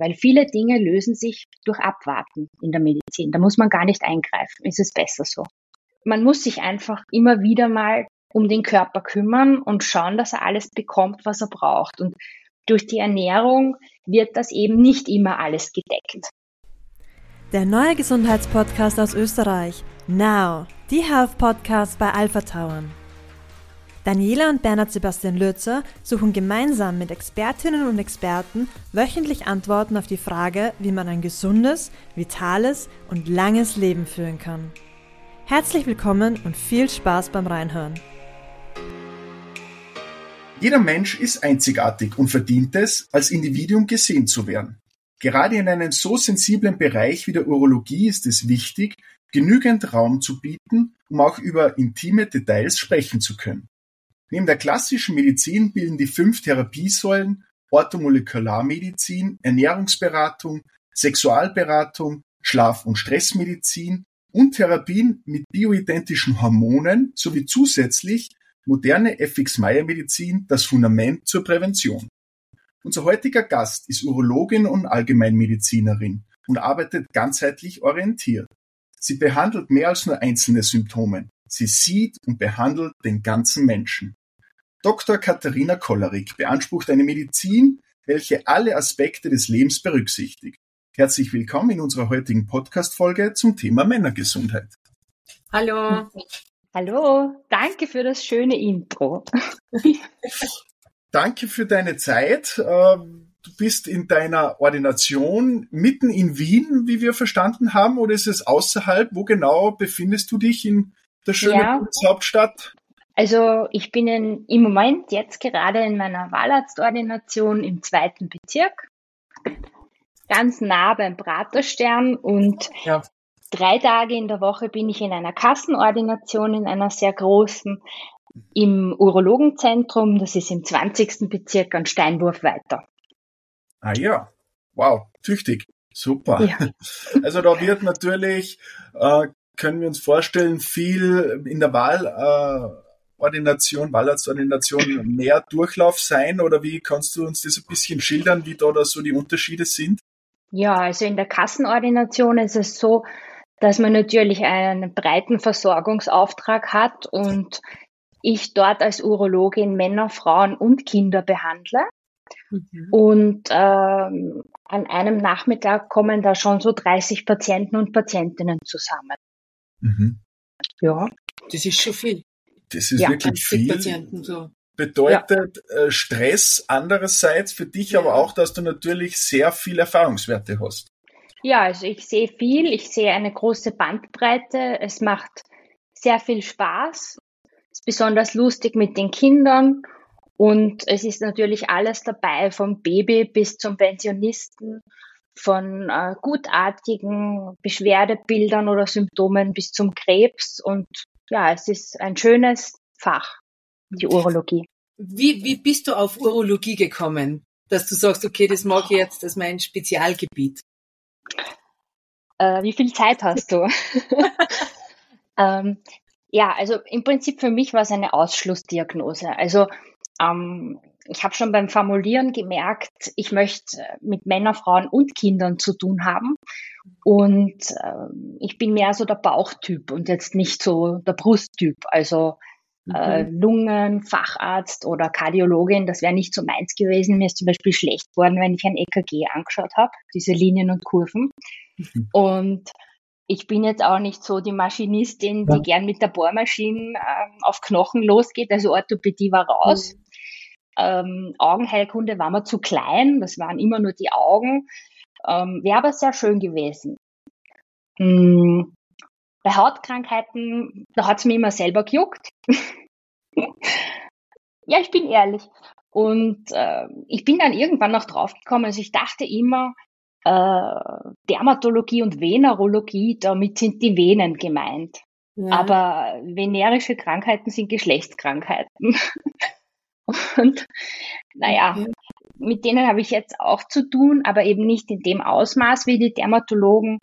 weil viele Dinge lösen sich durch Abwarten in der Medizin. Da muss man gar nicht eingreifen. Ist es besser so? Man muss sich einfach immer wieder mal um den Körper kümmern und schauen, dass er alles bekommt, was er braucht. Und durch die Ernährung wird das eben nicht immer alles gedeckt. Der neue Gesundheitspodcast aus Österreich. Now, die Health Podcast bei Alpha Tauern. Daniela und Bernhard Sebastian Lürzer suchen gemeinsam mit Expertinnen und Experten wöchentlich Antworten auf die Frage, wie man ein gesundes, vitales und langes Leben führen kann. Herzlich willkommen und viel Spaß beim Reinhören. Jeder Mensch ist einzigartig und verdient es, als Individuum gesehen zu werden. Gerade in einem so sensiblen Bereich wie der Urologie ist es wichtig, genügend Raum zu bieten, um auch über intime Details sprechen zu können. Neben der klassischen Medizin bilden die fünf Therapiesäulen Orthomolekularmedizin, Ernährungsberatung, Sexualberatung, Schlaf- und Stressmedizin und Therapien mit bioidentischen Hormonen sowie zusätzlich moderne FX-Meyer-Medizin das Fundament zur Prävention. Unser heutiger Gast ist Urologin und Allgemeinmedizinerin und arbeitet ganzheitlich orientiert. Sie behandelt mehr als nur einzelne Symptome. Sie sieht und behandelt den ganzen Menschen. Dr. Katharina Kollerig beansprucht eine Medizin, welche alle Aspekte des Lebens berücksichtigt. Herzlich willkommen in unserer heutigen Podcast-Folge zum Thema Männergesundheit. Hallo. Hallo, danke für das schöne Intro. danke für deine Zeit. Ähm, du bist in deiner Ordination mitten in Wien, wie wir verstanden haben, oder ist es außerhalb? Wo genau befindest du dich in der schönen ja. Hauptstadt? Also ich bin in, im Moment jetzt gerade in meiner Wahlarztordination im zweiten Bezirk, ganz nah beim Praterstern und ja. drei Tage in der Woche bin ich in einer Kassenordination in einer sehr großen im Urologenzentrum, das ist im 20. Bezirk an Steinwurf weiter. Ah ja, wow, tüchtig, super. Ja. Also da wird natürlich, äh, können wir uns vorstellen, viel in der Wahl äh, Ordination, Wahlarztordination mehr Durchlauf sein oder wie kannst du uns das ein bisschen schildern, wie da, da so die Unterschiede sind? Ja, also in der Kassenordination ist es so, dass man natürlich einen breiten Versorgungsauftrag hat und ich dort als Urologin Männer, Frauen und Kinder behandle. Mhm. Und ähm, an einem Nachmittag kommen da schon so 30 Patienten und Patientinnen zusammen. Mhm. Ja. Das ist schon viel. Das ist ja, wirklich viel. Patienten so. Bedeutet ja. Äh, Stress andererseits für dich aber auch, dass du natürlich sehr viel Erfahrungswerte hast. Ja, also ich sehe viel, ich sehe eine große Bandbreite. Es macht sehr viel Spaß. Es ist besonders lustig mit den Kindern und es ist natürlich alles dabei, vom Baby bis zum Pensionisten, von äh, gutartigen Beschwerdebildern oder Symptomen bis zum Krebs und ja, es ist ein schönes Fach, die Urologie. Wie, wie bist du auf Urologie gekommen, dass du sagst, okay, das mag ich jetzt, das ist mein Spezialgebiet? Äh, wie viel Zeit hast du? ähm, ja, also im Prinzip für mich war es eine Ausschlussdiagnose. Also ähm, ich habe schon beim Formulieren gemerkt, ich möchte mit Männern, Frauen und Kindern zu tun haben. Und äh, ich bin mehr so der Bauchtyp und jetzt nicht so der Brusttyp. Also äh, mhm. Lungen, Facharzt oder Kardiologin, das wäre nicht so meins gewesen. Mir ist zum Beispiel schlecht geworden, wenn ich ein EKG angeschaut habe, diese Linien und Kurven. Mhm. Und ich bin jetzt auch nicht so die Maschinistin, die ja. gern mit der Bohrmaschine äh, auf Knochen losgeht. Also Orthopädie war raus. Ähm, Augenheilkunde war mir zu klein, das waren immer nur die Augen. Ähm, Wäre aber sehr schön gewesen. Hm, bei Hautkrankheiten, da hat's mir immer selber gejuckt. ja, ich bin ehrlich. Und äh, ich bin dann irgendwann noch draufgekommen, also ich dachte immer, äh, Dermatologie und Venerologie, damit sind die Venen gemeint. Ja. Aber venerische Krankheiten sind Geschlechtskrankheiten. und naja, mit denen habe ich jetzt auch zu tun, aber eben nicht in dem Ausmaß wie die Dermatologen.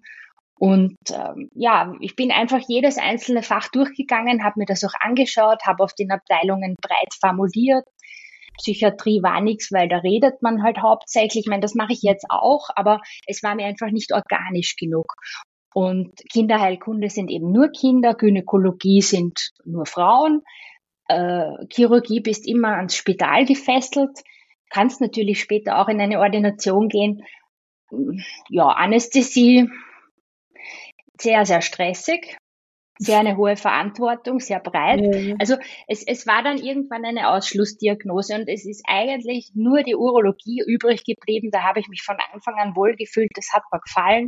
Und ähm, ja, ich bin einfach jedes einzelne Fach durchgegangen, habe mir das auch angeschaut, habe auf den Abteilungen breit formuliert, Psychiatrie war nichts, weil da redet man halt hauptsächlich. Ich meine, das mache ich jetzt auch, aber es war mir einfach nicht organisch genug. Und Kinderheilkunde sind eben nur Kinder, Gynäkologie sind nur Frauen, äh, Chirurgie bist immer ans Spital gefesselt, kannst natürlich später auch in eine Ordination gehen. Ja, Anästhesie, sehr, sehr stressig sehr eine hohe Verantwortung, sehr breit. Ja. Also es, es war dann irgendwann eine Ausschlussdiagnose und es ist eigentlich nur die Urologie übrig geblieben. Da habe ich mich von Anfang an wohlgefühlt, das hat mir gefallen.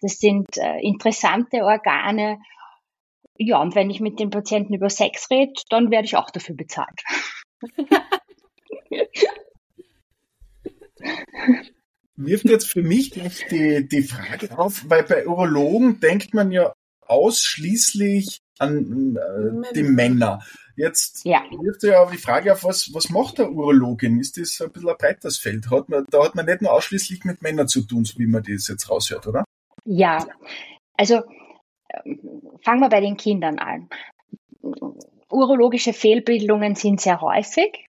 Das sind äh, interessante Organe. Ja, und wenn ich mit den Patienten über Sex rede, dann werde ich auch dafür bezahlt. wirft jetzt für mich die, die Frage auf, weil bei Urologen denkt man ja ausschließlich an äh, die Männer. Jetzt ja. wirft ja die Frage auf, was, was macht der Urologin? Ist das ein bisschen ein breites Feld? Hat man, da hat man nicht nur ausschließlich mit Männern zu tun, so wie man das jetzt raushört, oder? Ja, also fangen wir bei den Kindern an. Urologische Fehlbildungen sind sehr häufig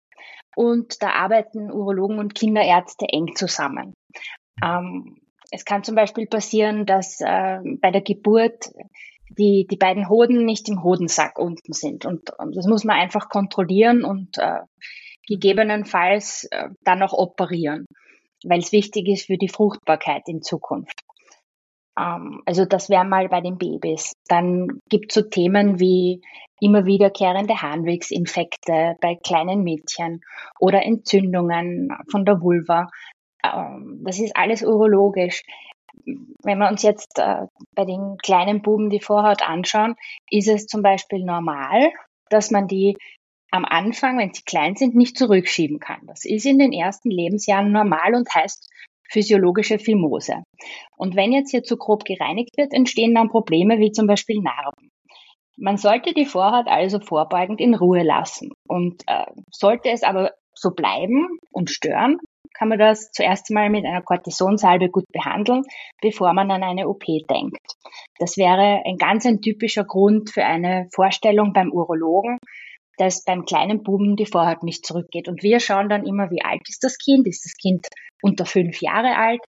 und da arbeiten Urologen und Kinderärzte eng zusammen. Ähm, es kann zum Beispiel passieren, dass äh, bei der Geburt die, die beiden Hoden nicht im Hodensack unten sind. Und, und das muss man einfach kontrollieren und äh, gegebenenfalls äh, dann auch operieren, weil es wichtig ist für die Fruchtbarkeit in Zukunft. Ähm, also das wäre mal bei den Babys. Dann gibt es so Themen wie immer wiederkehrende Harnwegsinfekte bei kleinen Mädchen oder Entzündungen von der Vulva. Ähm, das ist alles urologisch. Wenn wir uns jetzt äh, bei den kleinen Buben die Vorhaut anschauen, ist es zum Beispiel normal, dass man die am Anfang, wenn sie klein sind, nicht zurückschieben kann. Das ist in den ersten Lebensjahren normal und heißt physiologische Fimose. Und wenn jetzt hier zu grob gereinigt wird, entstehen dann Probleme wie zum Beispiel Narben. Man sollte die Vorhaut also vorbeugend in Ruhe lassen. Und äh, sollte es aber so bleiben und stören, kann man das zuerst mal mit einer Cortisonsalbe gut behandeln, bevor man an eine OP denkt. Das wäre ein ganz ein typischer Grund für eine Vorstellung beim Urologen, dass beim kleinen Buben die Vorhaut nicht zurückgeht. Und wir schauen dann immer, wie alt ist das Kind? Ist das Kind unter fünf Jahre alt?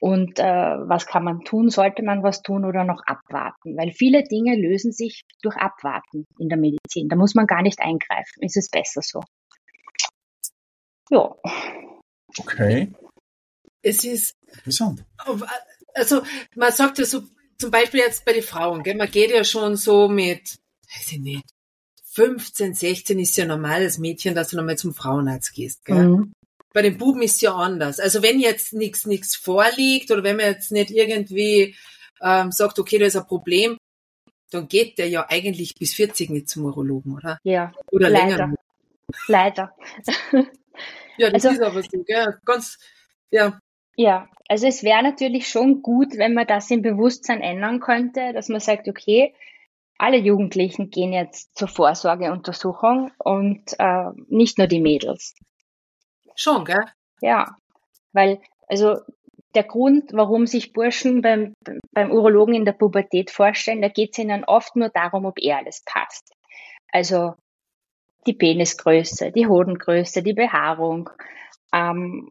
Und äh, was kann man tun? Sollte man was tun oder noch abwarten? Weil viele Dinge lösen sich durch Abwarten in der Medizin. Da muss man gar nicht eingreifen. Ist es besser so? Ja. Okay. Es ist. Interessant. Also, man sagt ja so, zum Beispiel jetzt bei den Frauen, gell, man geht ja schon so mit, weiß ich nicht, 15, 16 ist ja normal als Mädchen, dass du nochmal zum Frauenarzt gehst. Gell? Mhm. Bei den Buben ist es ja anders. Also wenn jetzt nichts nichts vorliegt oder wenn man jetzt nicht irgendwie ähm, sagt, okay, da ist ein Problem, dann geht der ja eigentlich bis 40 nicht zum Urologen, oder? Ja. Oder leider. länger. Leider. Ja, das also, ist aber so, gell? Ganz, ja. Ja, also es wäre natürlich schon gut, wenn man das im Bewusstsein ändern könnte, dass man sagt, okay, alle Jugendlichen gehen jetzt zur Vorsorgeuntersuchung und äh, nicht nur die Mädels. Schon, gell? Ja, weil, also der Grund, warum sich Burschen beim, beim Urologen in der Pubertät vorstellen, da geht es ihnen oft nur darum, ob er alles passt. Also die Penisgröße, die Hodengröße, die Behaarung, ähm,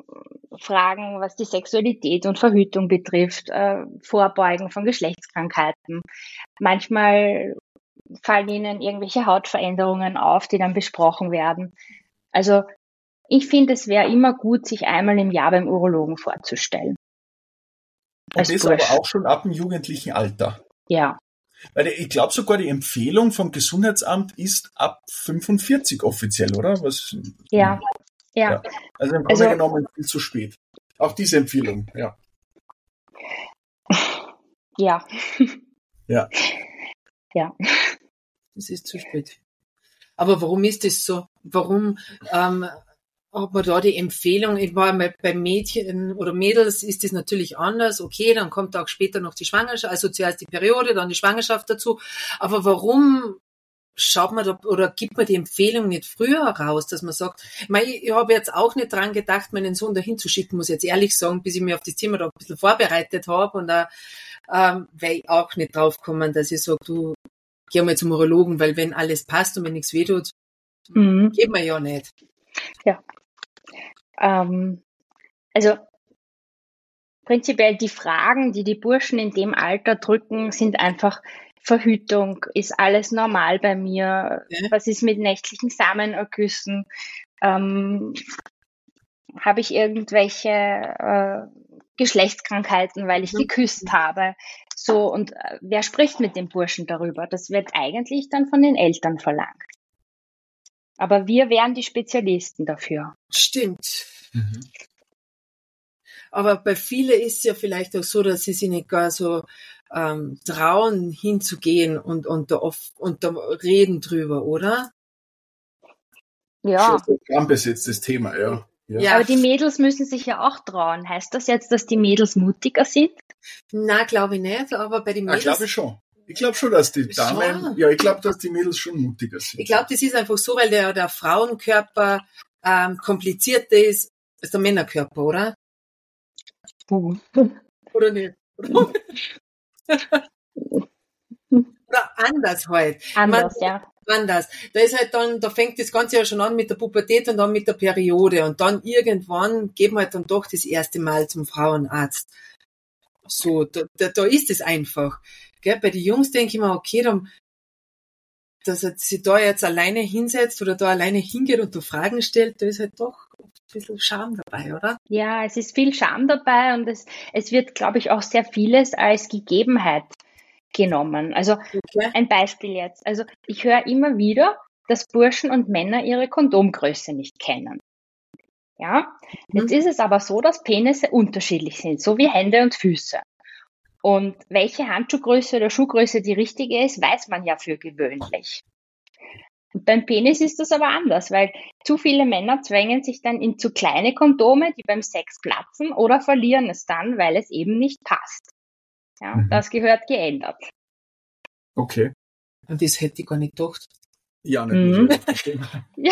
Fragen, was die Sexualität und Verhütung betrifft, äh, Vorbeugen von Geschlechtskrankheiten. Manchmal fallen ihnen irgendwelche Hautveränderungen auf, die dann besprochen werden. Also ich finde, es wäre immer gut, sich einmal im Jahr beim Urologen vorzustellen. Und das aber auch schon ab dem jugendlichen Alter. Ja. Weil ich glaube sogar die Empfehlung vom Gesundheitsamt ist ab 45 offiziell, oder? Was, ja. ja. ja. Also im Grunde also, genommen viel zu spät. Auch diese Empfehlung, ja. Ja. Ja. Ja. Das ist zu spät. Aber warum ist das so? Warum ähm, hat man da die Empfehlung, ich war mal bei Mädchen oder Mädels ist das natürlich anders, okay, dann kommt auch später noch die Schwangerschaft, also zuerst die Periode, dann die Schwangerschaft dazu. Aber warum schaut man da oder gibt man die Empfehlung nicht früher raus, dass man sagt, ich, meine, ich habe jetzt auch nicht dran gedacht, meinen Sohn dahin zu schicken, muss ich jetzt ehrlich sagen, bis ich mich auf das Thema da ein bisschen vorbereitet habe und da ähm, weil ich auch nicht drauf kommen, dass ich sage, du geh mal zum Urologen, weil wenn alles passt und wenn nichts wehtut, mhm. geht man ja nicht. Ja. Ähm, also prinzipiell die Fragen, die die Burschen in dem Alter drücken, sind einfach Verhütung, ist alles normal bei mir? Ja. Was ist mit nächtlichen Samenergüssen? Ähm, Habe ich irgendwelche äh, Geschlechtskrankheiten, weil ich mhm. geküsst habe? So, und äh, wer spricht mit dem Burschen darüber? Das wird eigentlich dann von den Eltern verlangt. Aber wir wären die Spezialisten dafür. Stimmt. Mhm. Aber bei vielen ist es ja vielleicht auch so, dass sie sich nicht gar so ähm, trauen, hinzugehen und, und, da oft, und da reden drüber, oder? Ja. Ein besetztes Thema, ja. ja. Ja. Aber die Mädels müssen sich ja auch trauen. Heißt das jetzt, dass die Mädels mutiger sind? Na, glaube ich nicht, aber bei den Mädels. Ja, glaube ich schon. Ich glaube schon, dass die Damen, schon. ja, ich glaube, dass die Mädels schon mutiger sind. Ich glaube, das ist einfach so, weil der, der Frauenkörper ähm, komplizierter ist als der Männerkörper, oder? Uh. Oder nicht? Oder anders halt. Anders, Man, ja. Anders. Da ist halt dann, da fängt das Ganze ja schon an mit der Pubertät und dann mit der Periode und dann irgendwann geht man halt dann doch das erste Mal zum Frauenarzt. So, da, da, da ist es einfach. Gell? Bei den Jungs denke ich mir, okay, dann, dass er sich da jetzt alleine hinsetzt oder da alleine hingeht und du Fragen stellt, da ist halt doch ein bisschen Scham dabei, oder? Ja, es ist viel Scham dabei und es, es wird, glaube ich, auch sehr vieles als Gegebenheit genommen. Also okay. ein Beispiel jetzt. Also ich höre immer wieder, dass Burschen und Männer ihre Kondomgröße nicht kennen. Ja, mhm. jetzt ist es aber so, dass Penisse unterschiedlich sind, so wie Hände und Füße. Und welche Handschuhgröße oder Schuhgröße die richtige ist, weiß man ja für gewöhnlich. Und beim Penis ist das aber anders, weil zu viele Männer zwängen sich dann in zu kleine Kondome, die beim Sex platzen oder verlieren es dann, weil es eben nicht passt. Ja, mhm. das gehört geändert. Okay. Und das hätte ich gar nicht gedacht. Ja, nicht mhm. ja.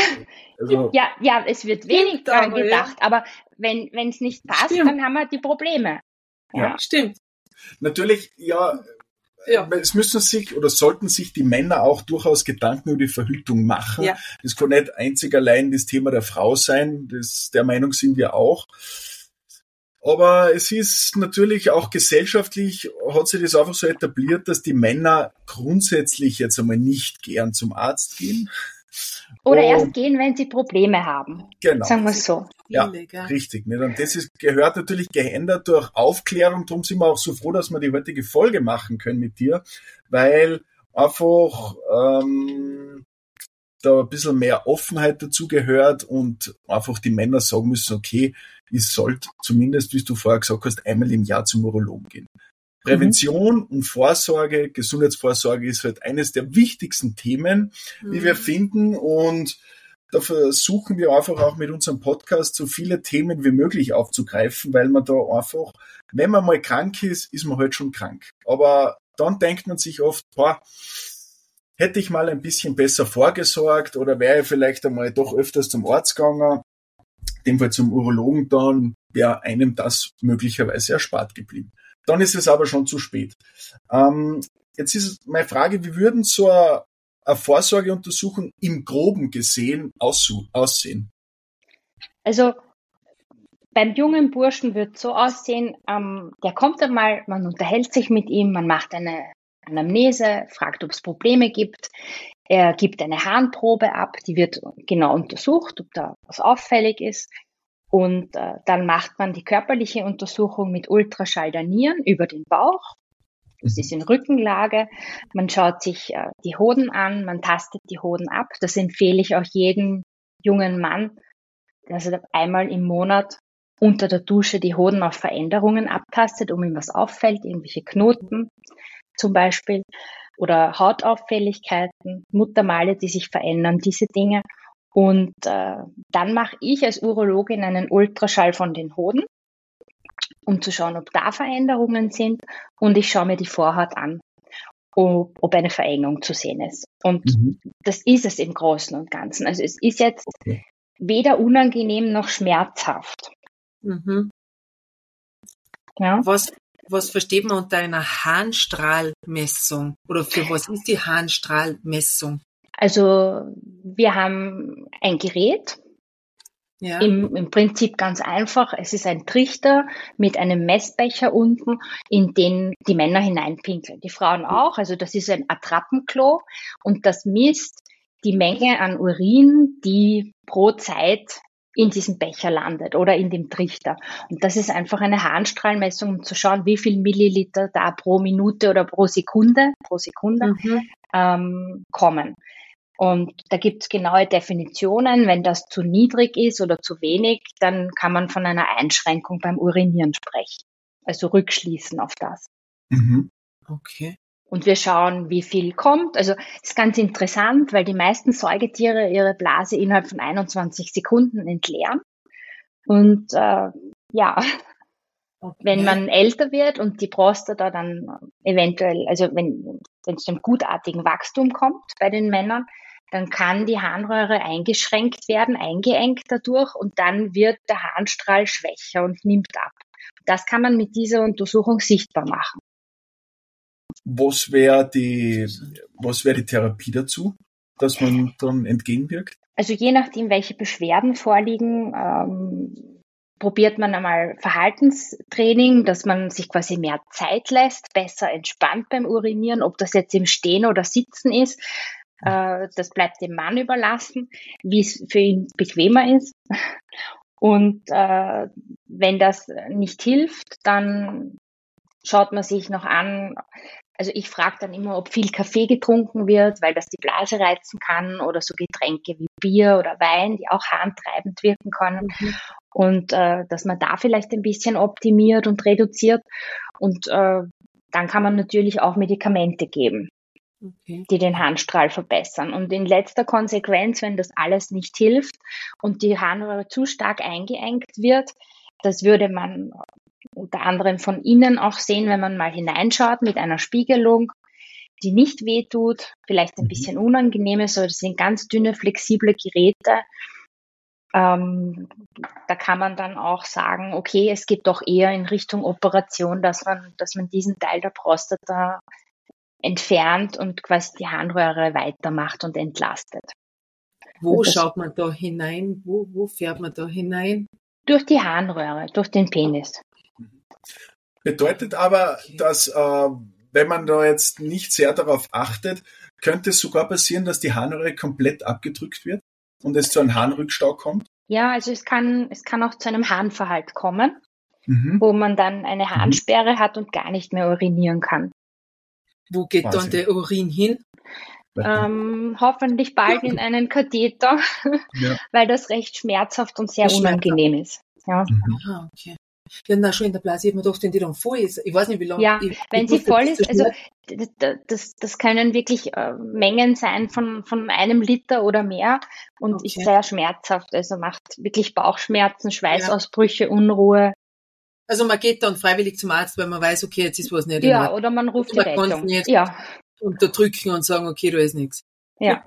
Also, ja, ja, es wird wenig daran gedacht, ja. aber wenn es nicht passt, stimmt. dann haben wir die Probleme. Ja, ja stimmt. Natürlich, ja, ja. Es müssen sich oder sollten sich die Männer auch durchaus Gedanken über die Verhütung machen. Ja. Das kann nicht einzig allein das Thema der Frau sein. Das, der Meinung sind wir auch. Aber es ist natürlich auch gesellschaftlich, hat sich das einfach so etabliert, dass die Männer grundsätzlich jetzt einmal nicht gern zum Arzt gehen. Oder und, erst gehen, wenn sie Probleme haben. Genau. Sagen wir es so. Ja, richtig. Und das ist, gehört natürlich geändert durch Aufklärung. Darum sind wir auch so froh, dass wir die heutige Folge machen können mit dir, weil einfach ähm, da ein bisschen mehr Offenheit dazu gehört und einfach die Männer sagen müssen, okay, ich sollte zumindest, wie du vorher gesagt hast, einmal im Jahr zum Urologen gehen. Prävention mhm. und Vorsorge, Gesundheitsvorsorge ist halt eines der wichtigsten Themen, mhm. die wir mhm. finden und da versuchen wir einfach auch mit unserem Podcast so viele Themen wie möglich aufzugreifen, weil man da einfach, wenn man mal krank ist, ist man halt schon krank. Aber dann denkt man sich oft, boah, hätte ich mal ein bisschen besser vorgesorgt oder wäre ich vielleicht einmal doch öfters zum Arzt gegangen, dem Fall zum Urologen, dann wäre einem das möglicherweise erspart geblieben. Dann ist es aber schon zu spät. Ähm, jetzt ist meine Frage, wie würden so eine Vorsorgeuntersuchung im Groben gesehen aussehen? Also beim jungen Burschen wird so aussehen, ähm, der kommt einmal, man unterhält sich mit ihm, man macht eine Anamnese, fragt, ob es Probleme gibt. Er gibt eine Harnprobe ab, die wird genau untersucht, ob da was auffällig ist. Und äh, dann macht man die körperliche Untersuchung mit Ultraschall der Nieren über den Bauch. Das ist in Rückenlage. Man schaut sich äh, die Hoden an, man tastet die Hoden ab. Das empfehle ich auch jedem jungen Mann, dass er einmal im Monat unter der Dusche die Hoden auf Veränderungen abtastet, um ihm was auffällt, irgendwelche Knoten, zum Beispiel oder Hautauffälligkeiten, Muttermale, die sich verändern, diese Dinge. Und äh, dann mache ich als Urologin einen Ultraschall von den Hoden, um zu schauen, ob da Veränderungen sind. Und ich schaue mir die Vorhaut an, ob, ob eine Verengung zu sehen ist. Und mhm. das ist es im Großen und Ganzen. Also es ist jetzt okay. weder unangenehm noch schmerzhaft. Mhm. Ja. Was, was versteht man unter einer Harnstrahlmessung? Oder für was ist die Harnstrahlmessung? Also wir haben ein Gerät, Ja. Im, Im Prinzip ganz einfach. Es ist ein Trichter mit einem Messbecher unten, in den die Männer hineinpinkeln. Die Frauen auch. Also das ist ein Attrappenklo und das misst die Menge an Urin, die pro Zeit in diesem Becher landet oder in dem Trichter. Und das ist einfach eine Harnstrahlmessung, um zu schauen, wie viel Milliliter da pro Minute oder pro Sekunde, pro Sekunde mhm. ähm, kommen. Und da gibt es genaue Definitionen. Wenn das zu niedrig ist oder zu wenig, dann kann man von einer Einschränkung beim Urinieren sprechen. Also rückschließen auf das. Mhm. Okay. Und wir schauen, wie viel kommt. Also ist ganz interessant, weil die meisten Säugetiere ihre Blase innerhalb von 21 Sekunden entleeren. Und äh, ja, okay. wenn man älter wird und die Prostata dann eventuell, also wenn wenn es zum gutartigen Wachstum kommt bei den Männern, dann kann die Harnröhre eingeschränkt werden, eingeengt dadurch und dann wird der Harnstrahl schwächer und nimmt ab. Das kann man mit dieser Untersuchung sichtbar machen. Was wäre die, was wäre die Therapie dazu, dass man dann entgegenwirkt? Also je nachdem, welche Beschwerden vorliegen, ähm, probiert man einmal Verhaltenstraining, dass man sich quasi mehr Zeit lässt, besser entspannt beim Urinieren, ob das jetzt im Stehen oder Sitzen ist. Äh, das bleibt dem Mann überlassen, wie es für ihn bequemer ist. Und äh, wenn das nicht hilft, dann schaut man sich noch an, also ich frage dann immer, ob viel Kaffee getrunken wird, weil das die Blase reizen kann oder so Getränke wie Bier oder Wein, die auch harntreibend wirken können. Mhm. Und äh, dass man da vielleicht ein bisschen optimiert und reduziert. Und äh, dann kann man natürlich auch Medikamente geben, okay. die den Harnstrahl verbessern. Und in letzter Konsequenz, wenn das alles nicht hilft und die Harnröhre zu stark eingeengt wird, das würde man unter anderem von innen auch sehen, wenn man mal hineinschaut mit einer Spiegelung, die nicht wehtut, vielleicht ein mhm. bisschen unangenehm ist, aber das sind ganz dünne, flexible Geräte. Ähm, da kann man dann auch sagen, okay, es geht doch eher in Richtung Operation, dass man, dass man diesen Teil der Prostata entfernt und quasi die Harnröhre weitermacht und entlastet. Wo schaut man da hinein? Wo, wo fährt man da hinein? Durch die Harnröhre, durch den Penis. Bedeutet aber, dass äh, wenn man da jetzt nicht sehr darauf achtet, könnte es sogar passieren, dass die Harnröhre komplett abgedrückt wird und es zu einem Harnrückstau kommt? Ja, also es kann, es kann auch zu einem Harnverhalt kommen, mhm. wo man dann eine mhm. Harnsperre mhm. hat und gar nicht mehr urinieren kann. Wo geht Quasi. dann der Urin hin? Ähm, hoffentlich bald in einen Katheter, ja. weil das recht schmerzhaft und sehr unangenehm ist. Ja. Mhm. Ah, okay. Ja, na schon in der Blase, ich habe mir gedacht, wenn die dann voll ist, ich weiß nicht, wie lange. Ja, ich, wenn ich sie voll ist, also das, das können wirklich äh, Mengen sein von, von einem Liter oder mehr und okay. ist sehr schmerzhaft, also macht wirklich Bauchschmerzen, Schweißausbrüche. Unruhe. Also man geht dann freiwillig zum Arzt, weil man weiß, okay, jetzt ist was nicht. Ja, oder man ruft man die Rettung. Nicht ja. unterdrücken und sagen, okay, da ist nichts. Ja.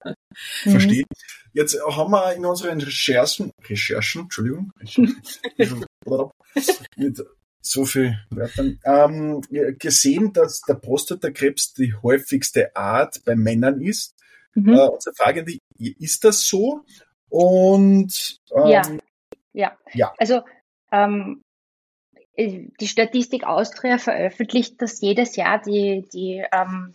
Verstehe. Jetzt haben wir in unseren Recherchen, Recherchen, Entschuldigung, mit so viel Wörtern, ähm, gesehen, dass der Prostatakrebs die häufigste Art bei Männern ist. Mhm. Äh, unsere Frage, ist das so? Und ähm, ja. ja, ja, also ähm, die Statistik Austria veröffentlicht das jedes Jahr die, die ähm,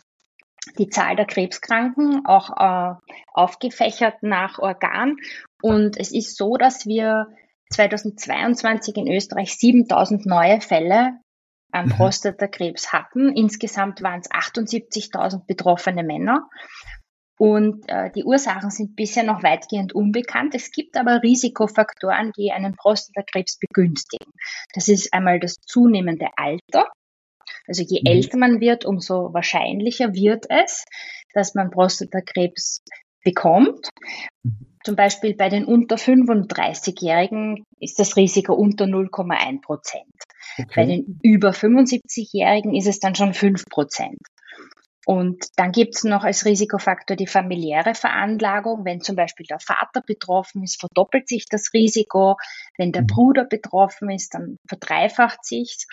die Zahl der Krebskranken auch äh, aufgefächert nach Organ. Und es ist so, dass wir 2022 in Österreich 7000 neue Fälle an mhm. Prostatakrebs hatten. Insgesamt waren es 78.000 betroffene Männer. Und äh, die Ursachen sind bisher noch weitgehend unbekannt. Es gibt aber Risikofaktoren, die einen Prostatakrebs begünstigen. Das ist einmal das zunehmende Alter. Also je mhm. älter man wird, umso wahrscheinlicher wird es, dass man Prostatakrebs bekommt. Mhm. Zum Beispiel bei den unter 35-Jährigen ist das Risiko unter 0,1 Prozent. Okay. Bei den über 75-Jährigen ist es dann schon 5 Prozent. Und dann gibt es noch als Risikofaktor die familiäre Veranlagung. Wenn zum Beispiel der Vater betroffen ist, verdoppelt sich das Risiko. Wenn der mhm. Bruder betroffen ist, dann verdreifacht sich's.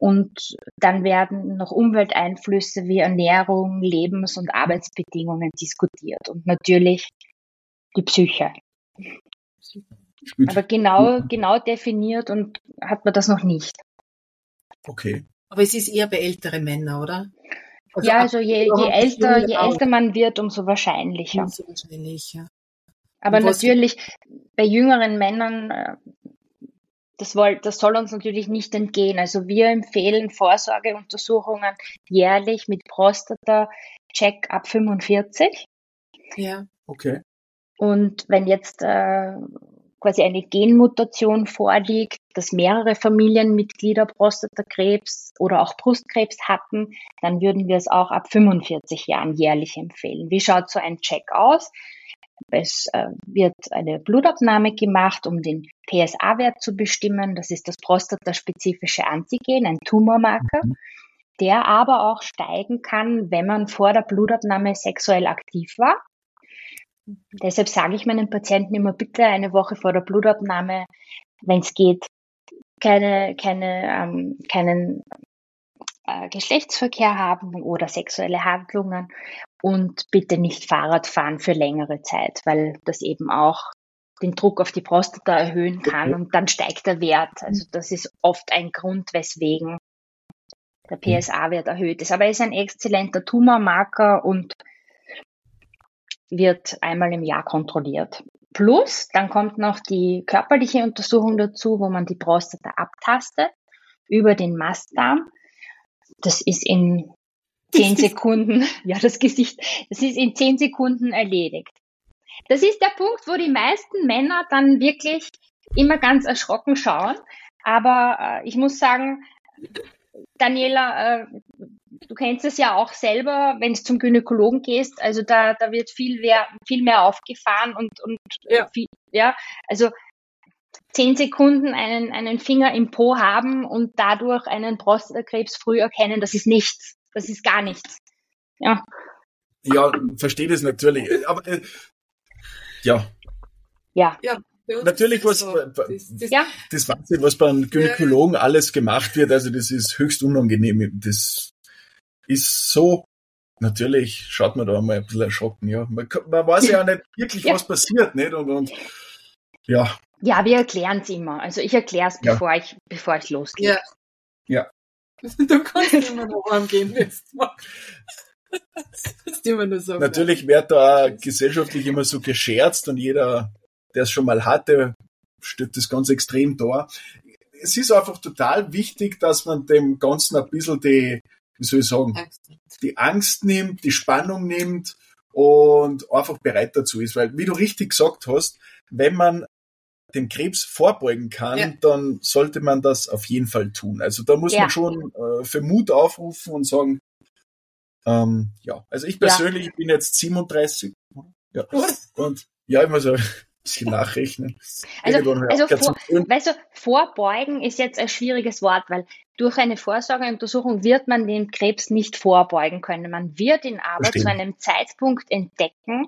Und dann werden noch Umwelteinflüsse wie Ernährung, Lebens- und Arbeitsbedingungen diskutiert. Und natürlich die Psyche. Aber genau, genau definiert und hat man das noch nicht. Okay. Aber es ist eher bei älteren Männern, oder? Also ja, also je, je älter, je älter man wird, umso wahrscheinlicher. Umso wahrscheinlicher. Aber natürlich bei jüngeren Männern, äh, das, woll, das soll uns natürlich nicht entgehen. Also wir empfehlen Vorsorgeuntersuchungen jährlich mit Prostata-Check ab 45. Ja. Okay. Und wenn jetzt äh, quasi eine Genmutation vorliegt, dass mehrere Familienmitglieder Prostatakrebs oder auch Brustkrebs hatten, dann würden wir es auch ab 45 Jahren jährlich empfehlen. Wie schaut so ein Check aus? Es äh, wird eine Blutabnahme gemacht, um den PSA-Wert zu bestimmen. Das ist das prostataspezifische Antigen, ein Tumormarker, mhm. der aber auch steigen kann, wenn man vor der Blutabnahme sexuell aktiv war. Deshalb sage ich meinen Patienten immer bitte eine Woche vor der Blutabnahme, wenn es geht, keine, keine, ähm, keinen äh, Geschlechtsverkehr haben oder sexuelle Handlungen und bitte nicht Fahrrad fahren für längere Zeit, weil das eben auch den Druck auf die Prostata erhöhen kann und dann steigt der Wert. Also das ist oft ein Grund, weswegen der PSA-Wert erhöht ist. Aber er ist ein exzellenter Tumormarker und wird einmal im Jahr kontrolliert. Plus, dann kommt noch die körperliche Untersuchung dazu, wo man die Prostata abtastet über den Mastdarm. Das ist in zehn Sekunden, ja, das Gesicht, das ist in zehn Sekunden erledigt. Das ist der Punkt, wo die meisten Männer dann wirklich immer ganz erschrocken schauen. Aber äh, ich muss sagen, Daniela, äh, du kennst es ja auch selber, wenn du zum Gynäkologen gehst, also da, da wird viel mehr, viel mehr aufgefahren und, und ja. Viel, ja, also zehn Sekunden einen, einen Finger im Po haben und dadurch einen Prostatakrebs früh erkennen, das ist nichts. Das ist gar nichts. Ja. Ja, verstehe das natürlich. Aber äh, ja. Ja. Ja, Natürlich, was so, das, das, ja. das Wahnsinn, was beim Gynäkologen ja. alles gemacht wird, also das ist höchst unangenehm. Das ist so, natürlich schaut man da mal ein bisschen erschrocken, ja. Man, man weiß ja auch nicht wirklich, ja. was passiert, nicht? Und, und ja. Ja, wir erklären es immer. Also ich erkläre es, bevor ja. ich, bevor ich losgehe. Ja. Ja. Du kannst immer noch angehen, jetzt Das immer nur so Natürlich wird da gesellschaftlich immer so gescherzt und jeder der es schon mal hatte, steht das ganz extrem da. Es ist einfach total wichtig, dass man dem Ganzen ein bisschen die, wie soll ich sagen, die Angst nimmt, die Spannung nimmt und einfach bereit dazu ist. Weil, wie du richtig gesagt hast, wenn man dem Krebs vorbeugen kann, ja. dann sollte man das auf jeden Fall tun. Also da muss ja. man schon äh, für Mut aufrufen und sagen, ähm, ja, also ich persönlich ja. bin jetzt 37 ja, und ja, immer so bisschen nachrechnen. Also, also vor, weißt du, vorbeugen ist jetzt ein schwieriges Wort, weil durch eine Vorsorgeuntersuchung wird man den Krebs nicht vorbeugen können. Man wird ihn aber Verstehen. zu einem Zeitpunkt entdecken,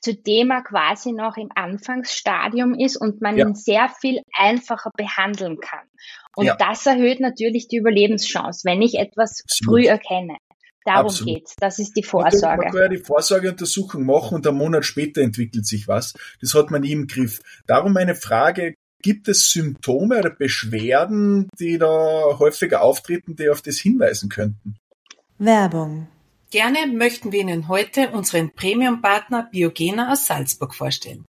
zu dem er quasi noch im Anfangsstadium ist und man ja. ihn sehr viel einfacher behandeln kann. Und ja. das erhöht natürlich die Überlebenschance, wenn ich etwas Absolut. früh erkenne. Darum Absolut. geht's. Das ist die Vorsorge. Man kann ja die Vorsorgeuntersuchung machen und einen Monat später entwickelt sich was. Das hat man nie im Griff. Darum meine Frage, gibt es Symptome oder Beschwerden, die da häufiger auftreten, die auf das hinweisen könnten? Werbung. Gerne möchten wir Ihnen heute unseren Premium-Partner Biogena aus Salzburg vorstellen.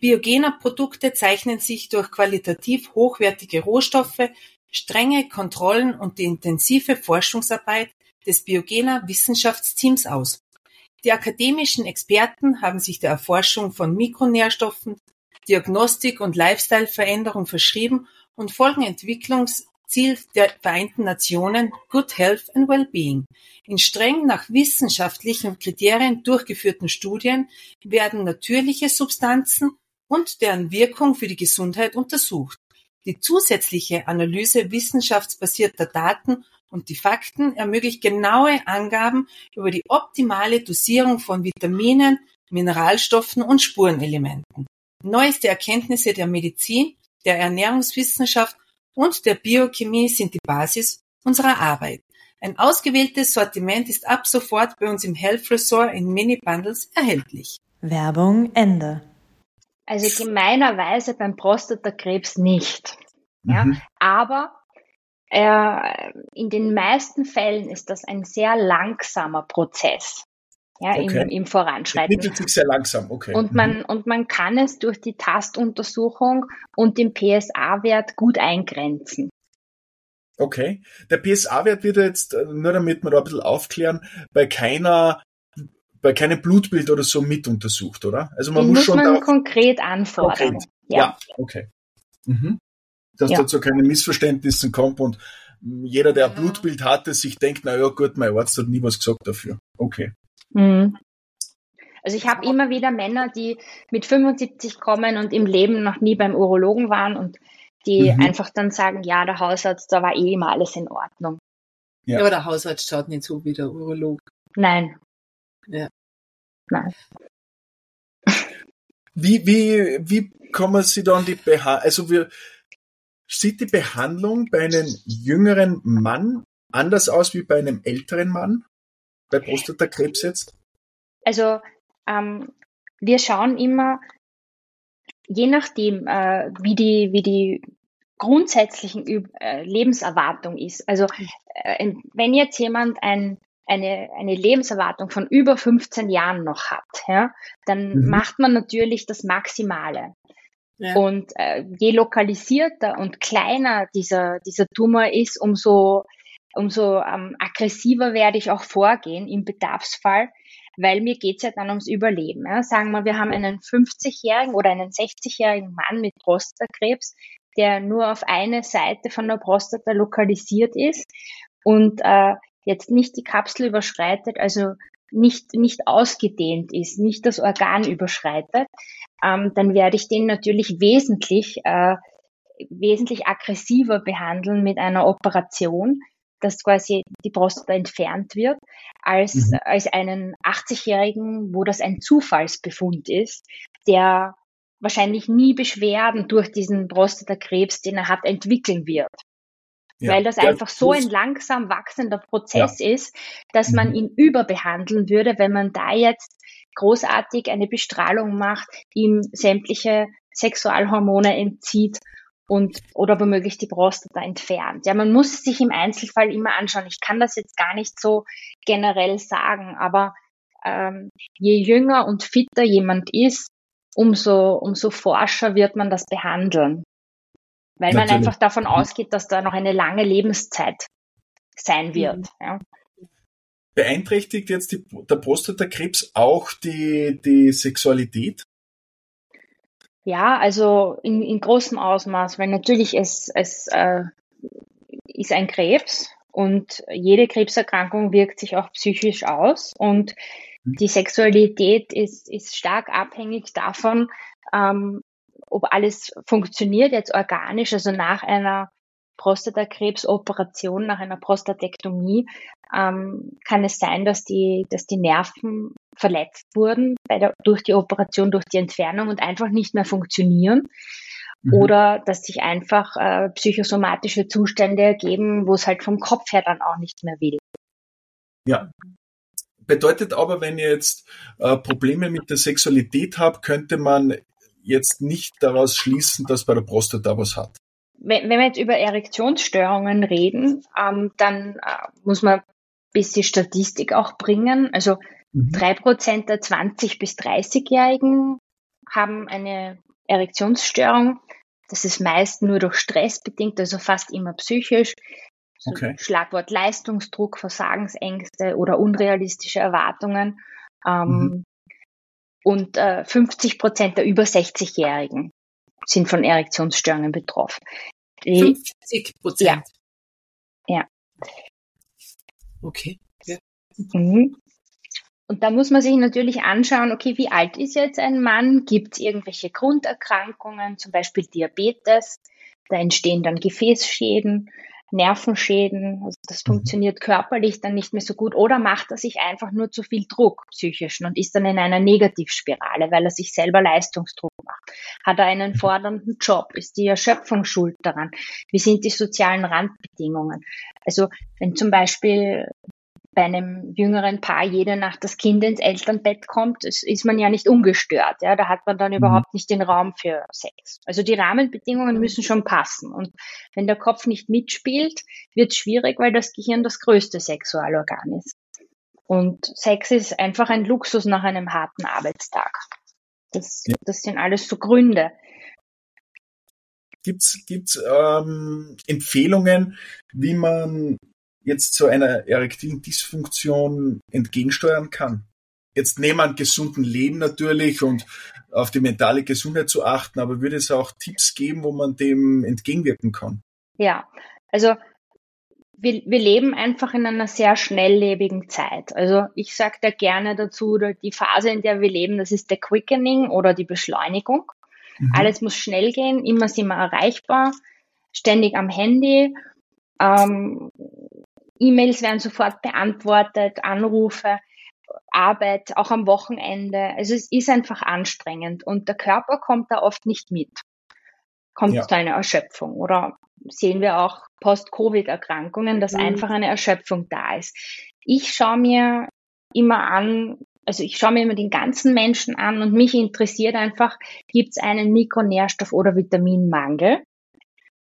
Biogena Produkte zeichnen sich durch qualitativ hochwertige Rohstoffe, strenge Kontrollen und die intensive Forschungsarbeit des Biogener Wissenschaftsteams aus. Die akademischen Experten haben sich der Erforschung von Mikronährstoffen, Diagnostik und Lifestyle-Veränderung verschrieben und folgen Entwicklungsziel der Vereinten Nationen Good Health and Wellbeing. In streng nach wissenschaftlichen Kriterien durchgeführten Studien werden natürliche Substanzen und deren Wirkung für die Gesundheit untersucht. Die zusätzliche Analyse wissenschaftsbasierter Daten und die Fakten ermöglicht genaue Angaben über die optimale Dosierung von Vitaminen, Mineralstoffen und Spurenelementen. Neueste Erkenntnisse der Medizin, der Ernährungswissenschaft und der Biochemie sind die Basis unserer Arbeit. Ein ausgewähltes Sortiment ist ab sofort bei uns im Health Resort in Mini-Bundles erhältlich. Werbung Ende. Also gemeinerweise beim Prostatakrebs nicht. Ja, mhm. aber äh, in den meisten Fällen ist das ein sehr langsamer Prozess. Ja, okay. im, im Voranschreiten. Das sich sehr langsam, okay. Und man, mhm. und man kann es durch die Tastuntersuchung und den PSA-Wert gut eingrenzen. Okay. Der PSA-Wert wird jetzt, äh, nur damit wir da ein bisschen aufklären, bei keiner bei keinem Blutbild oder so mit untersucht, oder? Also man muss, muss schon man konkret anfordern. Konkret. Ja. ja. okay. Mhm. Dass ja. dazu keine Missverständnisse kommt und jeder, der ein Blutbild hatte, sich denkt, na ja, gut, mein Arzt hat nie was gesagt dafür. Okay. Mhm. Also ich habe immer wieder Männer, die mit 75 kommen und im Leben noch nie beim Urologen waren und die mhm. einfach dann sagen, ja, der Hausarzt, da war eh immer alles in Ordnung. Ja, aber der Hausarzt schaut nicht so wie der Urolog. Nein. Ja. Nein. Wie, wie, wie kommen Sie dann die Behandlung, also wir, sieht die Behandlung bei einem jüngeren Mann anders aus wie bei einem älteren Mann? Bei Prostatakrebs jetzt? Also, ähm, wir schauen immer, je nachdem, äh, wie die, wie die grundsätzlichen Üb äh, Lebenserwartung ist. Also, äh, wenn jetzt jemand ein eine, eine Lebenserwartung von über 15 Jahren noch hat, ja, dann mhm. macht man natürlich das Maximale. Ja. Und äh, je lokalisierter und kleiner dieser, dieser Tumor ist, umso, umso ähm, aggressiver werde ich auch vorgehen im Bedarfsfall, weil mir geht's ja dann ums Überleben. Ja. Sagen wir, wir haben einen 50-jährigen oder einen 60-jährigen Mann mit Prostatakrebs, der nur auf eine Seite von der Prostata lokalisiert ist und äh, jetzt nicht die Kapsel überschreitet, also nicht, nicht ausgedehnt ist, nicht das Organ überschreitet, ähm, dann werde ich den natürlich wesentlich, äh, wesentlich aggressiver behandeln mit einer Operation, dass quasi die Prostata entfernt wird, als, mhm. als einen 80-Jährigen, wo das ein Zufallsbefund ist, der wahrscheinlich nie Beschwerden durch diesen Prostatakrebs, den er hat, entwickeln wird. Ja, weil das einfach so ein langsam wachsender Prozess ja. ist, dass man mhm. ihn überbehandeln würde, wenn man da jetzt großartig eine Bestrahlung macht, ihm sämtliche Sexualhormone entzieht und oder womöglich die Prostata entfernt. Ja, man muss sich im Einzelfall immer anschauen. Ich kann das jetzt gar nicht so generell sagen, aber ähm, je jünger und fitter jemand ist, umso, umso forscher wird man das behandeln. Weil Natürlich. man einfach davon ausgeht, dass da noch eine lange Lebenszeit sein wird. Mhm. Ja. Beeinträchtigt jetzt die, der Prostatakrebs auch die, die Sexualität? Ja, also in, in großem Ausmaß, weil natürlich es, es äh, ist ein Krebs und jede Krebserkrankung wirkt sich auch psychisch aus und mhm. die Sexualität ist, ist stark abhängig davon, ähm, ob alles funktioniert jetzt organisch, also nach einer Prostatakrebsoperation, nach einer Prostatektomie, ähm, kann es sein, dass die, dass die Nerven verletzt wurden der, durch die Operation, durch die Entfernung und einfach nicht mehr funktionieren. Mhm. Oder dass sich einfach äh, psychosomatische Zustände ergeben, wo es halt vom Kopf her dann auch nicht mehr will. Ja. Bedeutet aber, wenn ihr jetzt äh, Probleme mit der Sexualität habt, könnte man jetzt nicht daraus schließen, dass bei der Prostata was hat. Wenn, wenn wir jetzt über Erektionsstörungen reden, ähm, dann äh, muss man ein bisschen Statistik auch bringen. Also mhm. drei mhm. Prozent der 20- bis 30-Jährigen haben eine Erektionsstörung. Das ist meist nur durch Stress bedingt, also fast immer psychisch. So okay. Schlagwort Leistungsdruck, Versagensängste oder unrealistische Erwartungen. Ähm, mhm. Und äh, 50 Prozent der über 60-Jährigen sind von Erektionsstörungen betroffen. 50 Prozent? Ja. ja. Okay. Ja. Mhm. Und da muss man sich natürlich anschauen, okay, wie alt ist jetzt ein Mann? Gibt es irgendwelche Grunderkrankungen, zum Beispiel Diabetes? Da entstehen dann Gefäßschäden. Nervenschäden, also das mhm. funktioniert körperlich dann nicht mehr so gut oder macht er sich einfach nur zu viel Druck psychischen und ist dann in einer Negativspirale, weil er sich selber Leistungsdruck macht. Hat er einen fordernden Job? Ist die Erschöpfung schuld daran? Wie sind die sozialen Randbedingungen? Also wenn zum Beispiel bei einem jüngeren Paar jede Nacht das Kind ins Elternbett kommt, ist man ja nicht ungestört. Ja, da hat man dann mhm. überhaupt nicht den Raum für Sex. Also die Rahmenbedingungen müssen schon passen. Und wenn der Kopf nicht mitspielt, wird es schwierig, weil das Gehirn das größte Sexualorgan ist. Und Sex ist einfach ein Luxus nach einem harten Arbeitstag. Das, ja. das sind alles so Gründe. Gibt's gibt's ähm, Empfehlungen, wie man jetzt zu einer erektilen Dysfunktion entgegensteuern kann? Jetzt nehmen wir einen gesunden Leben natürlich und auf die mentale Gesundheit zu achten, aber würde es auch Tipps geben, wo man dem entgegenwirken kann? Ja, also wir, wir leben einfach in einer sehr schnelllebigen Zeit. Also ich sage da gerne dazu, die Phase, in der wir leben, das ist der Quickening oder die Beschleunigung. Mhm. Alles muss schnell gehen, immer sind wir erreichbar, ständig am Handy. Ähm, E-Mails werden sofort beantwortet, Anrufe, Arbeit, auch am Wochenende. Also es ist einfach anstrengend und der Körper kommt da oft nicht mit. Kommt ja. zu einer Erschöpfung oder sehen wir auch Post-Covid-Erkrankungen, dass mhm. einfach eine Erschöpfung da ist. Ich schaue mir immer an, also ich schaue mir immer den ganzen Menschen an und mich interessiert einfach, gibt es einen Mikronährstoff- oder Vitaminmangel?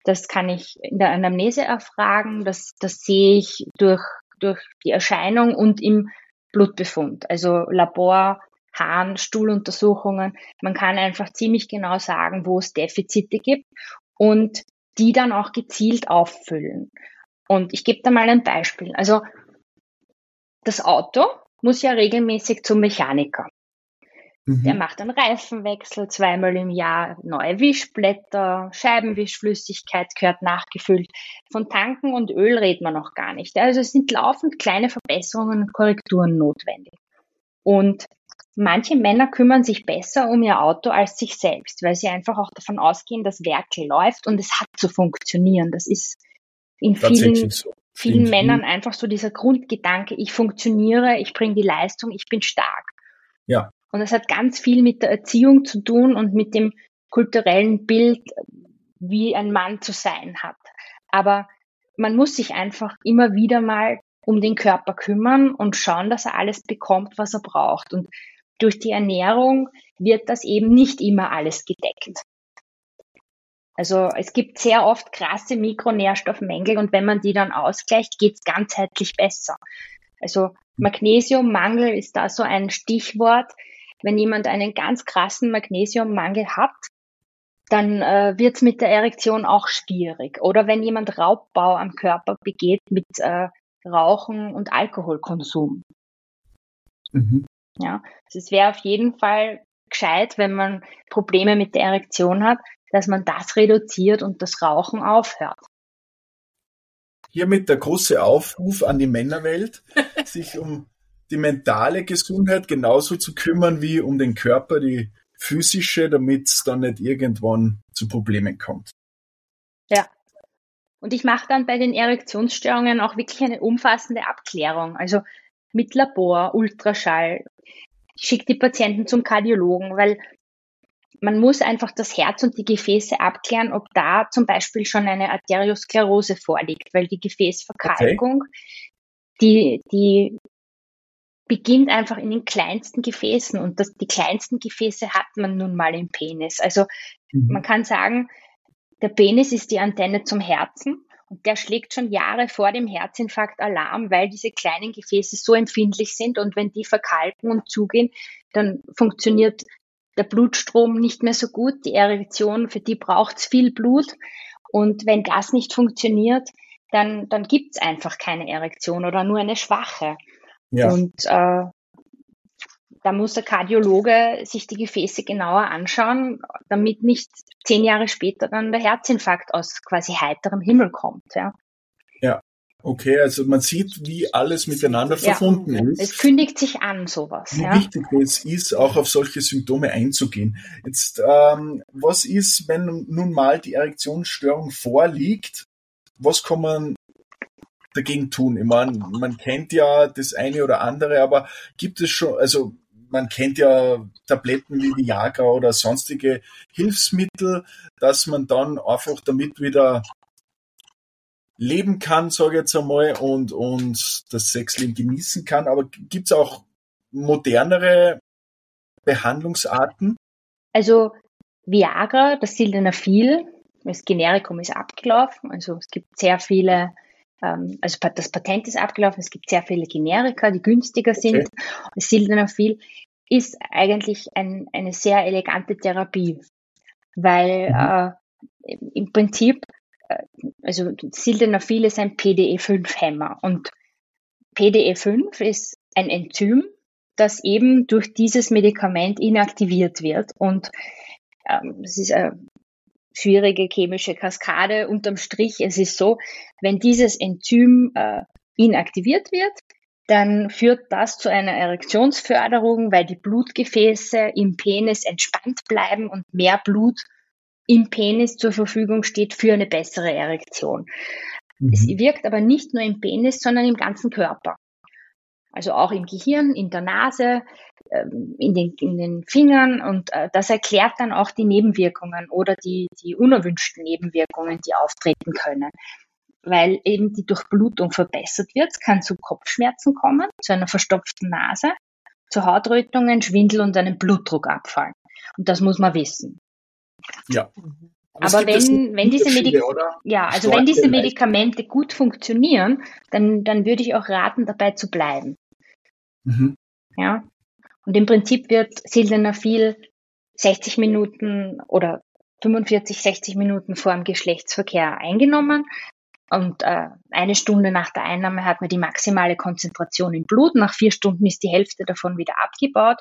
Das kann ich in der Anamnese erfragen, das, das sehe ich durch, durch die Erscheinung und im Blutbefund, also Labor, Harn, Stuhluntersuchungen. Man kann einfach ziemlich genau sagen, wo es Defizite gibt und die dann auch gezielt auffüllen. Und ich gebe da mal ein Beispiel. Also das Auto muss ja regelmäßig zum Mechaniker. Mhm. Der macht einen Reifenwechsel zweimal im Jahr, neue Wischblätter, Scheibenwischflüssigkeit gehört nachgefüllt. Von Tanken und Öl redet man noch gar nicht. Also es sind laufend kleine Verbesserungen und Korrekturen notwendig. Und manche Männer kümmern sich besser um ihr Auto als sich selbst, weil sie einfach auch davon ausgehen, dass Werke läuft und es hat zu funktionieren. Das ist in vielen, so. vielen Männern einfach so dieser Grundgedanke, ich funktioniere, ich bringe die Leistung, ich bin stark. Ja. Und das hat ganz viel mit der Erziehung zu tun und mit dem kulturellen Bild, wie ein Mann zu sein hat. Aber man muss sich einfach immer wieder mal um den Körper kümmern und schauen, dass er alles bekommt, was er braucht. Und durch die Ernährung wird das eben nicht immer alles gedeckt. Also es gibt sehr oft krasse Mikronährstoffmängel und wenn man die dann ausgleicht, geht es ganzheitlich besser. Also Magnesiummangel ist da so ein Stichwort wenn jemand einen ganz krassen Magnesiummangel hat, dann äh, wird es mit der Erektion auch schwierig. Oder wenn jemand Raubbau am Körper begeht mit äh, Rauchen und Alkoholkonsum. Mhm. Ja, also es wäre auf jeden Fall gescheit, wenn man Probleme mit der Erektion hat, dass man das reduziert und das Rauchen aufhört. Hiermit der große Aufruf an die Männerwelt, sich um die mentale Gesundheit genauso zu kümmern wie um den Körper, die physische, damit es dann nicht irgendwann zu Problemen kommt. Ja. Und ich mache dann bei den Erektionsstörungen auch wirklich eine umfassende Abklärung. Also mit Labor, Ultraschall. Ich schicke die Patienten zum Kardiologen, weil man muss einfach das Herz und die Gefäße abklären, ob da zum Beispiel schon eine Arteriosklerose vorliegt, weil die Gefäßverkalkung, okay. die, die beginnt einfach in den kleinsten Gefäßen und das, die kleinsten Gefäße hat man nun mal im Penis. Also mhm. man kann sagen, der Penis ist die Antenne zum Herzen und der schlägt schon Jahre vor dem Herzinfarkt Alarm, weil diese kleinen Gefäße so empfindlich sind und wenn die verkalken und zugehen, dann funktioniert der Blutstrom nicht mehr so gut. Die Erektion, für die braucht es viel Blut und wenn das nicht funktioniert, dann, dann gibt es einfach keine Erektion oder nur eine schwache. Ja. Und äh, da muss der Kardiologe sich die Gefäße genauer anschauen, damit nicht zehn Jahre später dann der Herzinfarkt aus quasi heiterem Himmel kommt. Ja. Ja. Okay, also man sieht, wie alles miteinander verbunden ja, ist. Es kündigt sich an, sowas. Wie ja. wichtig es ist, auch auf solche Symptome einzugehen. Jetzt, ähm, was ist, wenn nun mal die Erektionsstörung vorliegt? Was kann man dagegen tun? Ich meine, man kennt ja das eine oder andere, aber gibt es schon, also man kennt ja Tabletten wie Viagra oder sonstige Hilfsmittel, dass man dann einfach damit wieder leben kann, sage ich jetzt einmal, und, und das Sexleben genießen kann. Aber gibt's auch modernere Behandlungsarten? Also Viagra, das Sildenafil, das Generikum ist abgelaufen. Also es gibt sehr viele, also das Patent ist abgelaufen, es gibt sehr viele Generika, die günstiger sind. Okay. Sildenafil ist eigentlich ein, eine sehr elegante Therapie, weil mhm. äh, im Prinzip, äh, also Sildenafil ist ein PDE5-Hämmer und PDE5 ist ein Enzym, das eben durch dieses Medikament inaktiviert wird und ähm, es ist eine schwierige chemische Kaskade. Unterm Strich, es ist so, wenn dieses Enzym äh, inaktiviert wird, dann führt das zu einer Erektionsförderung, weil die Blutgefäße im Penis entspannt bleiben und mehr Blut im Penis zur Verfügung steht für eine bessere Erektion. Mhm. Es wirkt aber nicht nur im Penis, sondern im ganzen Körper. Also auch im Gehirn, in der Nase, in den, in den Fingern und äh, das erklärt dann auch die Nebenwirkungen oder die, die unerwünschten Nebenwirkungen, die auftreten können weil eben die Durchblutung verbessert wird. Es kann zu Kopfschmerzen kommen, zu einer verstopften Nase, zu Hautrötungen, Schwindel und einem Blutdruckabfall. Und das muss man wissen. Ja. Aber, Aber wenn, wenn diese Medik ja, also wenn diese Medikamente gut funktionieren, dann, dann würde ich auch raten, dabei zu bleiben. Mhm. Ja. Und im Prinzip wird Sildenafil 60 Minuten oder 45, 60 Minuten vor dem Geschlechtsverkehr eingenommen. Und äh, eine Stunde nach der Einnahme hat man die maximale Konzentration im Blut. Nach vier Stunden ist die Hälfte davon wieder abgebaut.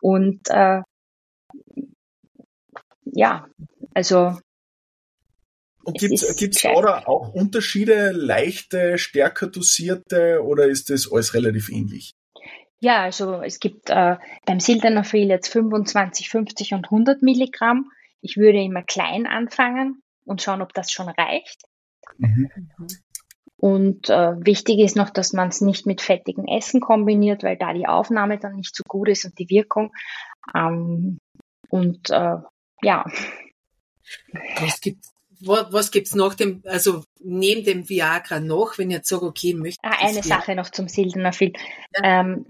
Und äh, ja, also. Und gibt es da auch Unterschiede, leichte, stärker dosierte oder ist das alles relativ ähnlich? Ja, also es gibt äh, beim Sildenafil jetzt 25, 50 und 100 Milligramm. Ich würde immer klein anfangen und schauen, ob das schon reicht. Mhm. Und äh, wichtig ist noch, dass man es nicht mit fettigem Essen kombiniert, weil da die Aufnahme dann nicht so gut ist und die Wirkung. Ähm, und äh, ja. Was gibt was, gibt's noch dem, also neben dem Viagra noch, wenn ich jetzt sage, okay, möchte ah, Eine Sache noch zum Sildenafil. Ja. Ähm,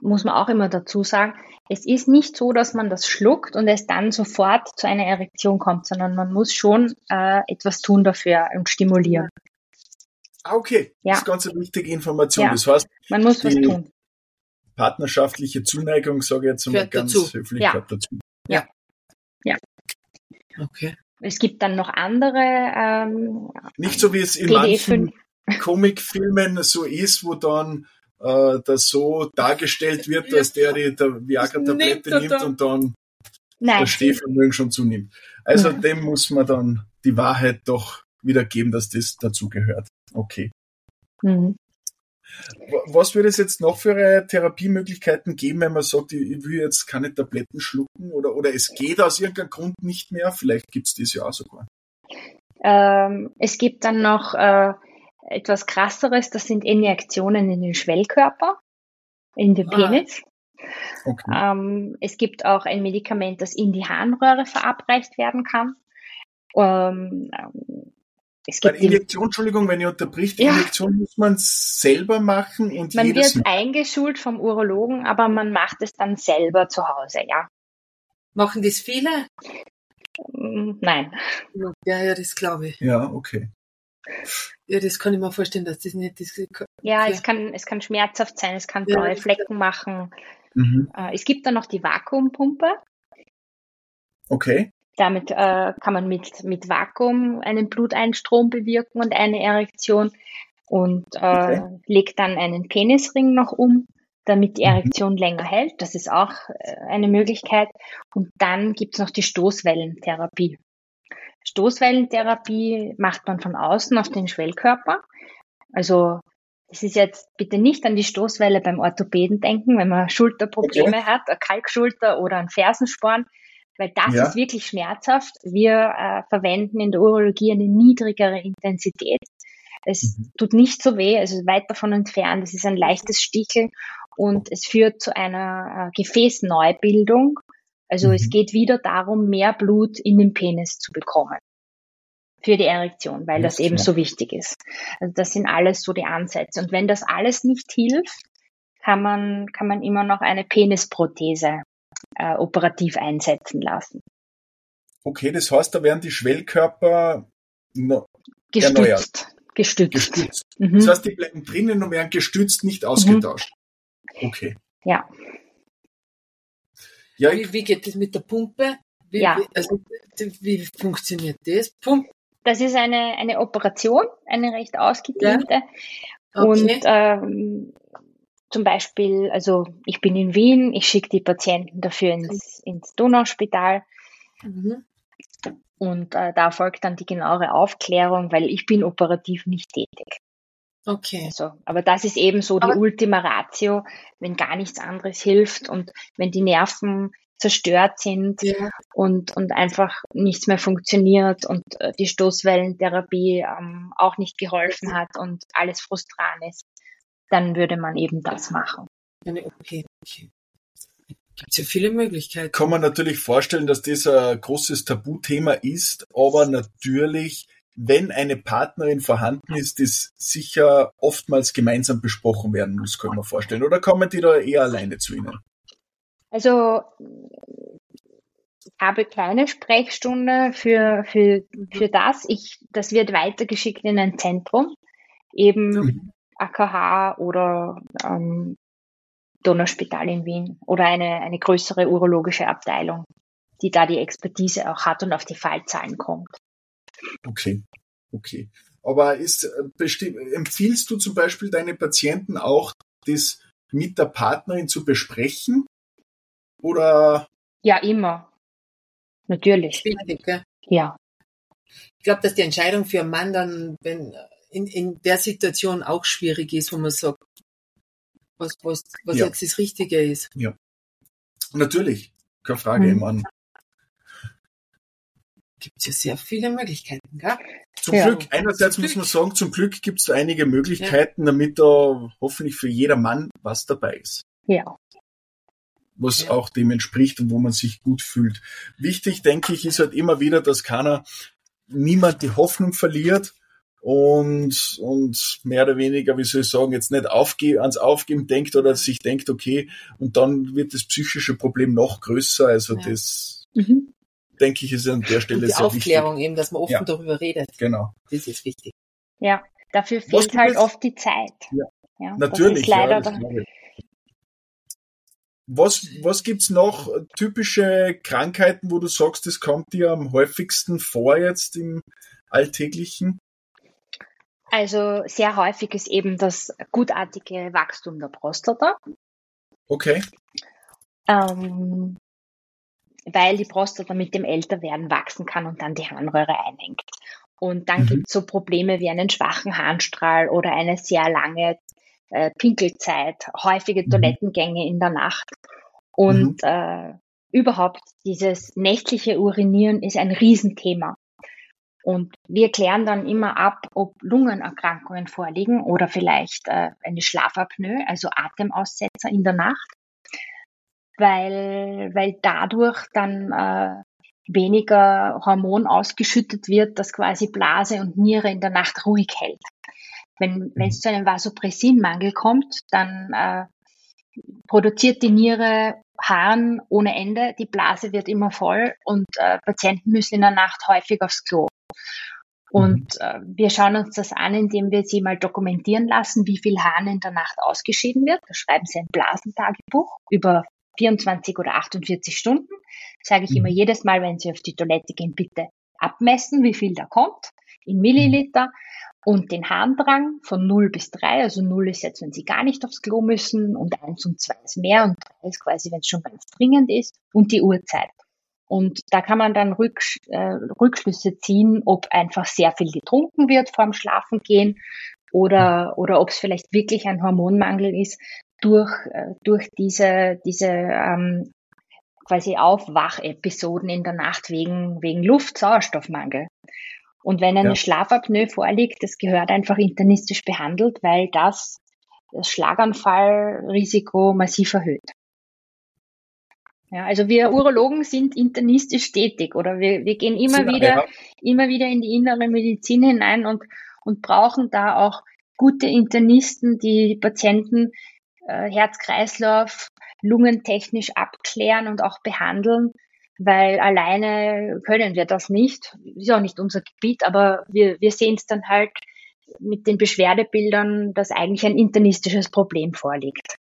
muss man auch immer dazu sagen, es ist nicht so, dass man das schluckt und es dann sofort zu einer Erektion kommt, sondern man muss schon äh, etwas tun dafür und stimulieren. Ah, okay. Ja. Das ist ganz eine wichtige Information. Ja. Das heißt, man muss was tun. Partnerschaftliche Zuneigung, sage ich jetzt mal ganz dazu. höflich, ja. dazu. Ja. ja. Okay. Es gibt dann noch andere. Ähm, Nicht so wie es in manchen Comicfilmen so ist, wo dann äh, das so dargestellt wird, dass der die der Viagra-Tablette nimmt und dann Nein. das Stehvermögen schon zunimmt. Also Nein. dem muss man dann die Wahrheit doch wiedergeben, dass das dazugehört. Okay. Mhm. Was würde es jetzt noch für Therapiemöglichkeiten geben, wenn man sagt, ich will jetzt keine Tabletten schlucken oder, oder es geht aus irgendeinem Grund nicht mehr? Vielleicht gibt es das ja auch sogar. Ähm, es gibt dann noch äh, etwas krasseres, das sind Injektionen in den Schwellkörper, in den ah. Penis. Okay. Ähm, es gibt auch ein Medikament, das in die Harnröhre verabreicht werden kann. Ähm, es gibt Bei Injektion, Entschuldigung, wenn ihr unterbricht, ja. Injektion muss man selber machen und man wird Mal. eingeschult vom Urologen, aber man macht es dann selber zu Hause, ja. Machen das viele? Mm, nein. Ja, ja, das glaube ich. Ja, okay. Ja, das kann ich mir vorstellen, dass das nicht das. Ja, es kann, es kann schmerzhaft sein, es kann blaue ja, Flecken machen. Mhm. Äh, es gibt dann noch die Vakuumpumpe. Okay. Damit äh, kann man mit, mit Vakuum einen Bluteinstrom bewirken und eine Erektion und äh, okay. legt dann einen Penisring noch um, damit die mhm. Erektion mhm. länger hält. Das ist auch äh, eine Möglichkeit. Und dann gibt's noch die Stoßwellentherapie. Stoßwellentherapie macht man von außen auf den Schwellkörper. Also das ist jetzt bitte nicht an die Stoßwelle beim Orthopäden denken, wenn man Schulterprobleme okay. hat, eine Kalkschulter oder einen Fersensporn, weil das ja. ist wirklich schmerzhaft. Wir äh, verwenden in der Urologie eine niedrigere Intensität. Es mhm. tut nicht so weh, also weit davon entfernt. Es ist ein leichtes Sticheln und es führt zu einer äh, Gefäßneubildung also mhm. es geht wieder darum, mehr Blut in den Penis zu bekommen. für die Erektion, weil das eben so wichtig ist. Also das sind alles so die Ansätze. Und wenn das alles nicht hilft, kann man, kann man immer noch eine Penisprothese äh, operativ einsetzen lassen. Okay, das heißt, da werden die Schwellkörper no, gestützt. Erneuert. Gestützt. gestützt. Mhm. Das heißt, die bleiben drinnen und werden gestützt, nicht ausgetauscht. Mhm. Okay. Ja. Ja wie, wie geht das mit der Pumpe? Wie, ja. Wie, also, wie funktioniert das? Pump? Das ist eine, eine Operation, eine recht ausgedehnte. Ja. Okay. Und ähm, zum Beispiel, also ich bin in Wien, ich schicke die Patienten dafür ins, ins Donauspital. Mhm. Und äh, da folgt dann die genauere Aufklärung, weil ich bin operativ nicht tätig. Okay. Also, aber das ist eben so die aber Ultima Ratio, wenn gar nichts anderes hilft und wenn die Nerven zerstört sind ja. und, und einfach nichts mehr funktioniert und äh, die Stoßwellentherapie ähm, auch nicht geholfen hat und alles frustran ist, dann würde man eben das machen. Okay, okay. Gibt ja viele Möglichkeiten. Kann man natürlich vorstellen, dass das ein großes Tabuthema ist, aber natürlich, wenn eine Partnerin vorhanden ist, das sicher oftmals gemeinsam besprochen werden muss, kann man vorstellen. Oder kommen die da eher alleine zu Ihnen? Also ich habe kleine Sprechstunde für, für, für das. Ich, das wird weitergeschickt in ein Zentrum, eben AKH mhm. oder ähm, Donauspital in Wien oder eine, eine größere urologische Abteilung, die da die Expertise auch hat und auf die Fallzahlen kommt. Okay, okay. Aber ist äh, empfiehlst du zum Beispiel deine Patienten auch, das mit der Partnerin zu besprechen? Oder? Ja, immer. Natürlich. Wichtig, gell? Ja. Ich glaube, dass die Entscheidung für einen Mann dann, wenn in, in der Situation auch schwierig ist, wo man sagt, was, was, was ja. jetzt das Richtige ist. Ja. Natürlich. Keine Frage, mhm. Mann. Gibt es ja sehr viele Möglichkeiten, gell? Zum ja. Glück, einerseits zum muss Glück. man sagen, zum Glück gibt es da einige Möglichkeiten, ja. damit da hoffentlich für jeder Mann was dabei ist. Ja was ja. auch dem entspricht und wo man sich gut fühlt. Wichtig, denke ich, ist halt immer wieder, dass keiner, niemand die Hoffnung verliert und, und mehr oder weniger, wie soll ich sagen, jetzt nicht aufge ans Aufgeben denkt oder sich denkt, okay, und dann wird das psychische Problem noch größer. Also ja. das, mhm. Denke ich, ist an der Stelle die sehr Aufklärung wichtig. eben, dass man offen ja. darüber redet. Genau. Das ist wichtig. Ja, dafür fehlt halt oft die Zeit. Ja, ja natürlich. leider ja, was, was gibt's noch typische Krankheiten, wo du sagst, das kommt dir am häufigsten vor jetzt im Alltäglichen? Also sehr häufig ist eben das gutartige Wachstum der Prostata. Okay. Ähm, weil die Prostata mit dem Älterwerden wachsen kann und dann die Harnröhre einhängt. Und dann mhm. gibt es so Probleme wie einen schwachen Harnstrahl oder eine sehr lange äh, Pinkelzeit, häufige mhm. Toilettengänge in der Nacht. Und mhm. äh, überhaupt dieses nächtliche Urinieren ist ein Riesenthema. Und wir klären dann immer ab, ob Lungenerkrankungen vorliegen oder vielleicht äh, eine Schlafapnoe, also Atemaussetzer in der Nacht, weil, weil dadurch dann äh, weniger Hormon ausgeschüttet wird, das quasi Blase und Niere in der Nacht ruhig hält. Wenn wenn es zu einem Vasopressinmangel kommt, dann äh, produziert die Niere Haaren ohne Ende, die Blase wird immer voll und äh, Patienten müssen in der Nacht häufig aufs Klo. Und mhm. äh, wir schauen uns das an, indem wir sie mal dokumentieren lassen, wie viel Harn in der Nacht ausgeschieden wird. Da schreiben sie ein Blasentagebuch über 24 oder 48 Stunden. Sage ich mhm. immer jedes Mal, wenn sie auf die Toilette gehen, bitte abmessen, wie viel da kommt in Milliliter. Mhm und den Harndrang von 0 bis 3, also 0 ist jetzt, wenn Sie gar nicht aufs Klo müssen und 1 und 2 ist mehr und 3 ist quasi, wenn es schon ganz dringend ist und die Uhrzeit. Und da kann man dann Rücksch äh, Rückschlüsse ziehen, ob einfach sehr viel getrunken wird vorm Schlafengehen oder, oder ob es vielleicht wirklich ein Hormonmangel ist durch, äh, durch diese, diese ähm, quasi Aufwachepisoden in der Nacht wegen, wegen Luftsauerstoffmangel. Und wenn eine ja. Schlafapnoe vorliegt, das gehört einfach internistisch behandelt, weil das das Schlaganfallrisiko massiv erhöht. Ja, also wir Urologen sind internistisch tätig oder wir, wir gehen immer Sind- wieder, ja. immer wieder in die innere Medizin hinein und, und brauchen da auch gute Internisten, die Patienten äh, Herz-Kreislauf, lungentechnisch abklären und auch behandeln, weil alleine können wir das nicht. Ist auch nicht unser Gebiet, aber wir, wir sehen es dann halt mit den Beschwerdebildern, dass eigentlich ein internistisches Problem vorliegt.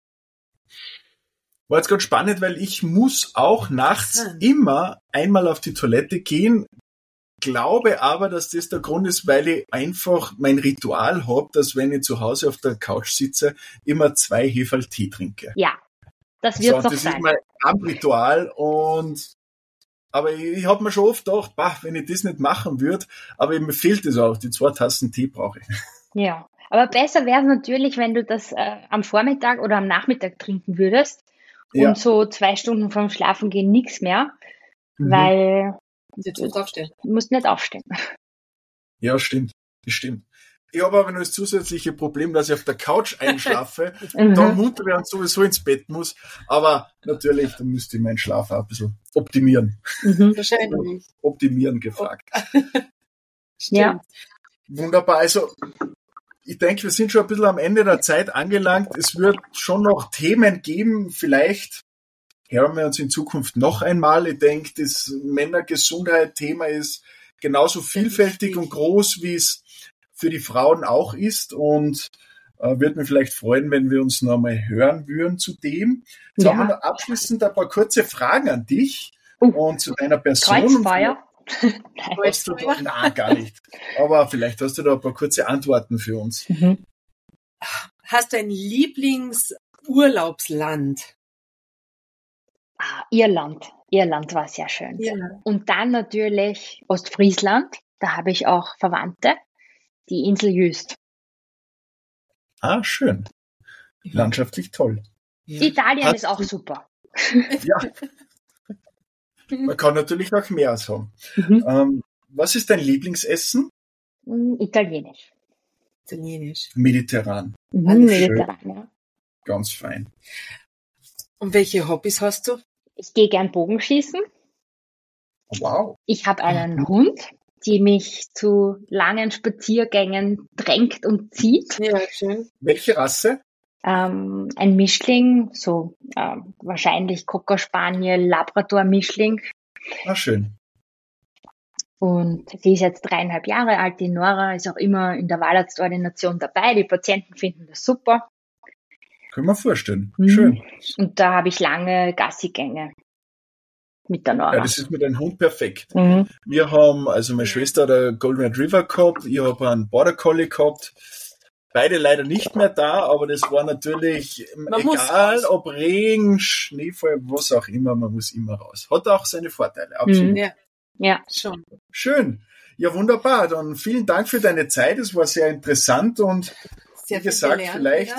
War jetzt ganz spannend, weil ich muss auch nachts immer einmal auf die Toilette gehen. Glaube aber, dass das der Grund ist, weil ich einfach mein Ritual habe, dass wenn ich zu Hause auf der Couch sitze, immer zwei Heferl Tee trinke. Ja, das wird so, das sein. ist mein Abendritual und aber ich, ich habe mir schon oft gedacht, bah, wenn ich das nicht machen würde, aber mir fehlt es auch, die zwei Tassen Tee brauche ich. Ja, aber besser wäre es natürlich, wenn du das äh, am Vormittag oder am Nachmittag trinken würdest Ja. und so zwei Stunden vorm Schlafengehen nichts mehr, Mhm. weil Jetzt musst du aufstehen. du musst nicht aufstehen. Ja, stimmt. Das stimmt. Ich habe aber noch das zusätzliche Problem, dass ich auf der Couch einschlafe, Mhm. dann munter wäre und sowieso ins Bett muss. Aber natürlich, da müsste ich meinen Schlaf auch ein bisschen optimieren. Mhm. Wahrscheinlich. Optimieren gefragt. Ja. Wunderbar. Also, ich denke, wir sind schon ein bisschen am Ende der Zeit angelangt. Es wird schon noch Themen geben. Vielleicht hören wir uns in Zukunft noch einmal. Ich denke, das Männergesundheit-Thema ist genauso vielfältig und groß, wie es für die Frauen auch ist. Und äh, würde mich vielleicht freuen, wenn wir uns noch mal hören würden zu dem. Jetzt Ja. haben wir noch abschließend ein paar kurze Fragen an dich Uh. und zu deiner Person. Kreuzfeuer. Nein. Hast du da, nein, gar nicht. Aber vielleicht hast du da ein paar kurze Antworten für uns. Mhm. Hast du ein Lieblingsurlaubsland? Ah, Irland. Irland war sehr schön. Ja. Und dann natürlich Ostfriesland. Da habe ich auch Verwandte. Die Insel Jüst. Ah, schön. Landschaftlich toll. Italien Hast ist auch super. Ja. Man kann natürlich auch mehr sagen. Mhm. Ähm, was ist dein Lieblingsessen? Mm, Italienisch. Italienisch. Mediterran. Mhm, mediterran, ja. Ganz fein. Und welche Hobbys hast du? Ich gehe gern Bogenschießen. Wow. Ich habe einen Hund, die mich zu langen Spaziergängen drängt und zieht. Ja, schön. Welche Rasse? Ähm, ein Mischling, so ähm, wahrscheinlich Cocker Spaniel, Labrador Mischling. Ah, schön. Und sie ist jetzt dreieinhalb Jahre alt. Die Nora ist auch immer in der Wahlarztordination dabei. Die Patienten finden das super. Können wir vorstellen. Mhm. Schön. Und da habe ich lange Gassigänge mit der Nora. Ja, das ist mit einem Hund perfekt. mhm. Wir haben, also meine Schwester hat einen Golden Retriever gehabt, ich habe einen Border Collie gehabt. Beide leider nicht mehr da, aber das war natürlich Man egal, ob Regen, Schneefall, was auch immer, man muss immer raus. Hat auch seine Vorteile, absolut. Mhm. Ja, Ja, schon. Schön. Ja, wunderbar. Dann vielen Dank für deine Zeit. Es war sehr interessant und Sehr wie gesagt, gelernt, vielleicht.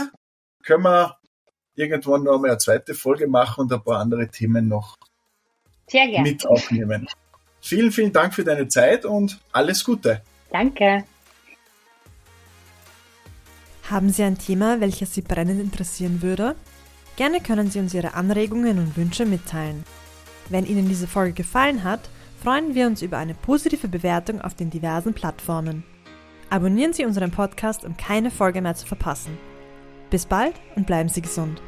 Können wir irgendwann noch mal eine zweite Folge machen und ein paar andere Themen noch sehr gerne. mit aufnehmen. Vielen, vielen Dank für deine Zeit und alles Gute. Danke. Haben Sie ein Thema, welches Sie brennend interessieren würde? Gerne können Sie uns Ihre Anregungen und Wünsche mitteilen. Wenn Ihnen diese Folge gefallen hat, freuen wir uns über eine positive Bewertung auf den diversen Plattformen. Abonnieren Sie unseren Podcast, um keine Folge mehr zu verpassen. Bis bald und bleiben Sie gesund.